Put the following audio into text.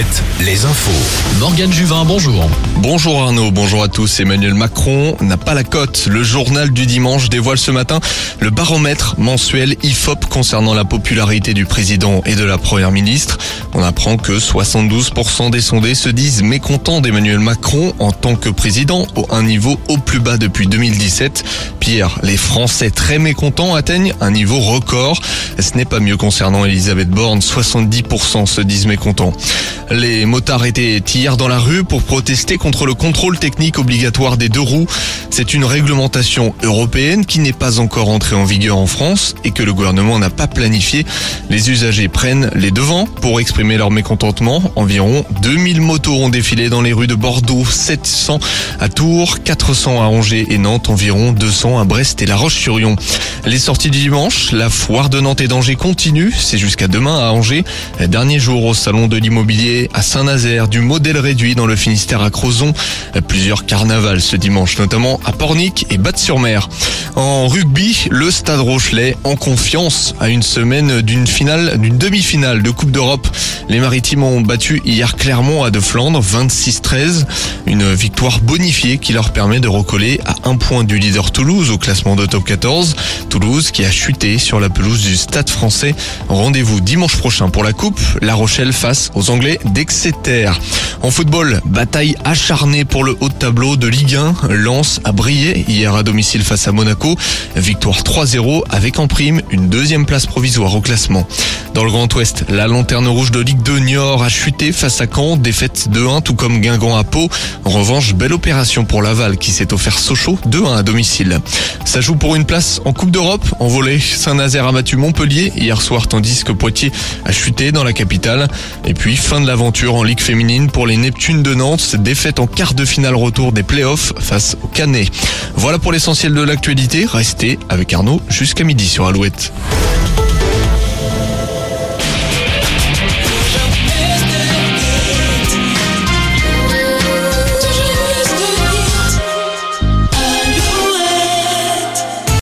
Alouette, les infos. Morgane Juvin, bonjour. Bonjour Arnaud, bonjour à tous. Emmanuel Macron n'a pas la cote. Le journal du dimanche dévoile ce matin le baromètre mensuel IFOP concernant la popularité du président et de la première ministre. On apprend que 72% des sondés se disent mécontents d'Emmanuel Macron en tant que président, au un niveau au plus bas depuis 2017. Pire, les Français très mécontents atteignent un niveau record. Ce n'est pas mieux concernant Elisabeth Borne, 70% se disent mécontents. Les motards étaient hier dans la rue pour protester contre le contrôle technique obligatoire des deux roues. C'est une réglementation européenne qui n'est pas encore entrée en vigueur en France et que le gouvernement n'a pas planifié. Les usagers prennent les devants pour exprimer leur mécontentement. Environ 2000 motos ont défilé dans les rues de Bordeaux, 700 à Tours, 400 à Angers et Nantes, environ 200 à Brest et La Roche-sur-Yon. Les sorties du dimanche, la foire de Nantes et d'Angers continue. C'est jusqu'à demain à Angers. Dernier jour au salon de l'immobilier à Saint-Nazaire, du modèle réduit dans le Finistère à Crozon. Plusieurs carnavals ce dimanche, notamment à Pornic et Batte-sur-Mer. En rugby, le Stade Rochelet en confiance à une semaine d'une finale, d'une demi-finale de Coupe d'Europe. Les Maritimes ont battu hier Clermont à De Flandre 26-13. Une victoire bonifiée qui leur permet de recoller à un point du leader Toulouse au classement de top 14. Toulouse qui a chuté sur la pelouse du Stade français. Rendez-vous dimanche prochain pour la Coupe. La Rochelle face aux Anglais d'Exeter. En football, bataille acharnée pour le haut de tableau de Ligue 1. Lens a brillé hier à domicile face à Monaco. Victoire 3-0 avec en prime une deuxième place provisoire au classement. Dans le Grand Ouest, la lanterne rouge de Ligue 2 Niort a chuté face à Caen, défaite 2-1 tout comme Guingamp à Pau. En revanche, belle opération pour Laval qui s'est offert Sochaux 2-1 à domicile. Ça joue pour une place en Coupe d'Europe. En volée, Saint-Nazaire a battu Montpellier hier soir tandis que Poitiers a chuté dans la capitale. Et puis fin de l'aventure en Ligue féminine pour les Neptunes de Nantes, défaite en quart de finale retour des playoffs face au Canet. Voilà pour l'essentiel de l'actualité. Restez avec Arnaud jusqu'à midi sur Alouette.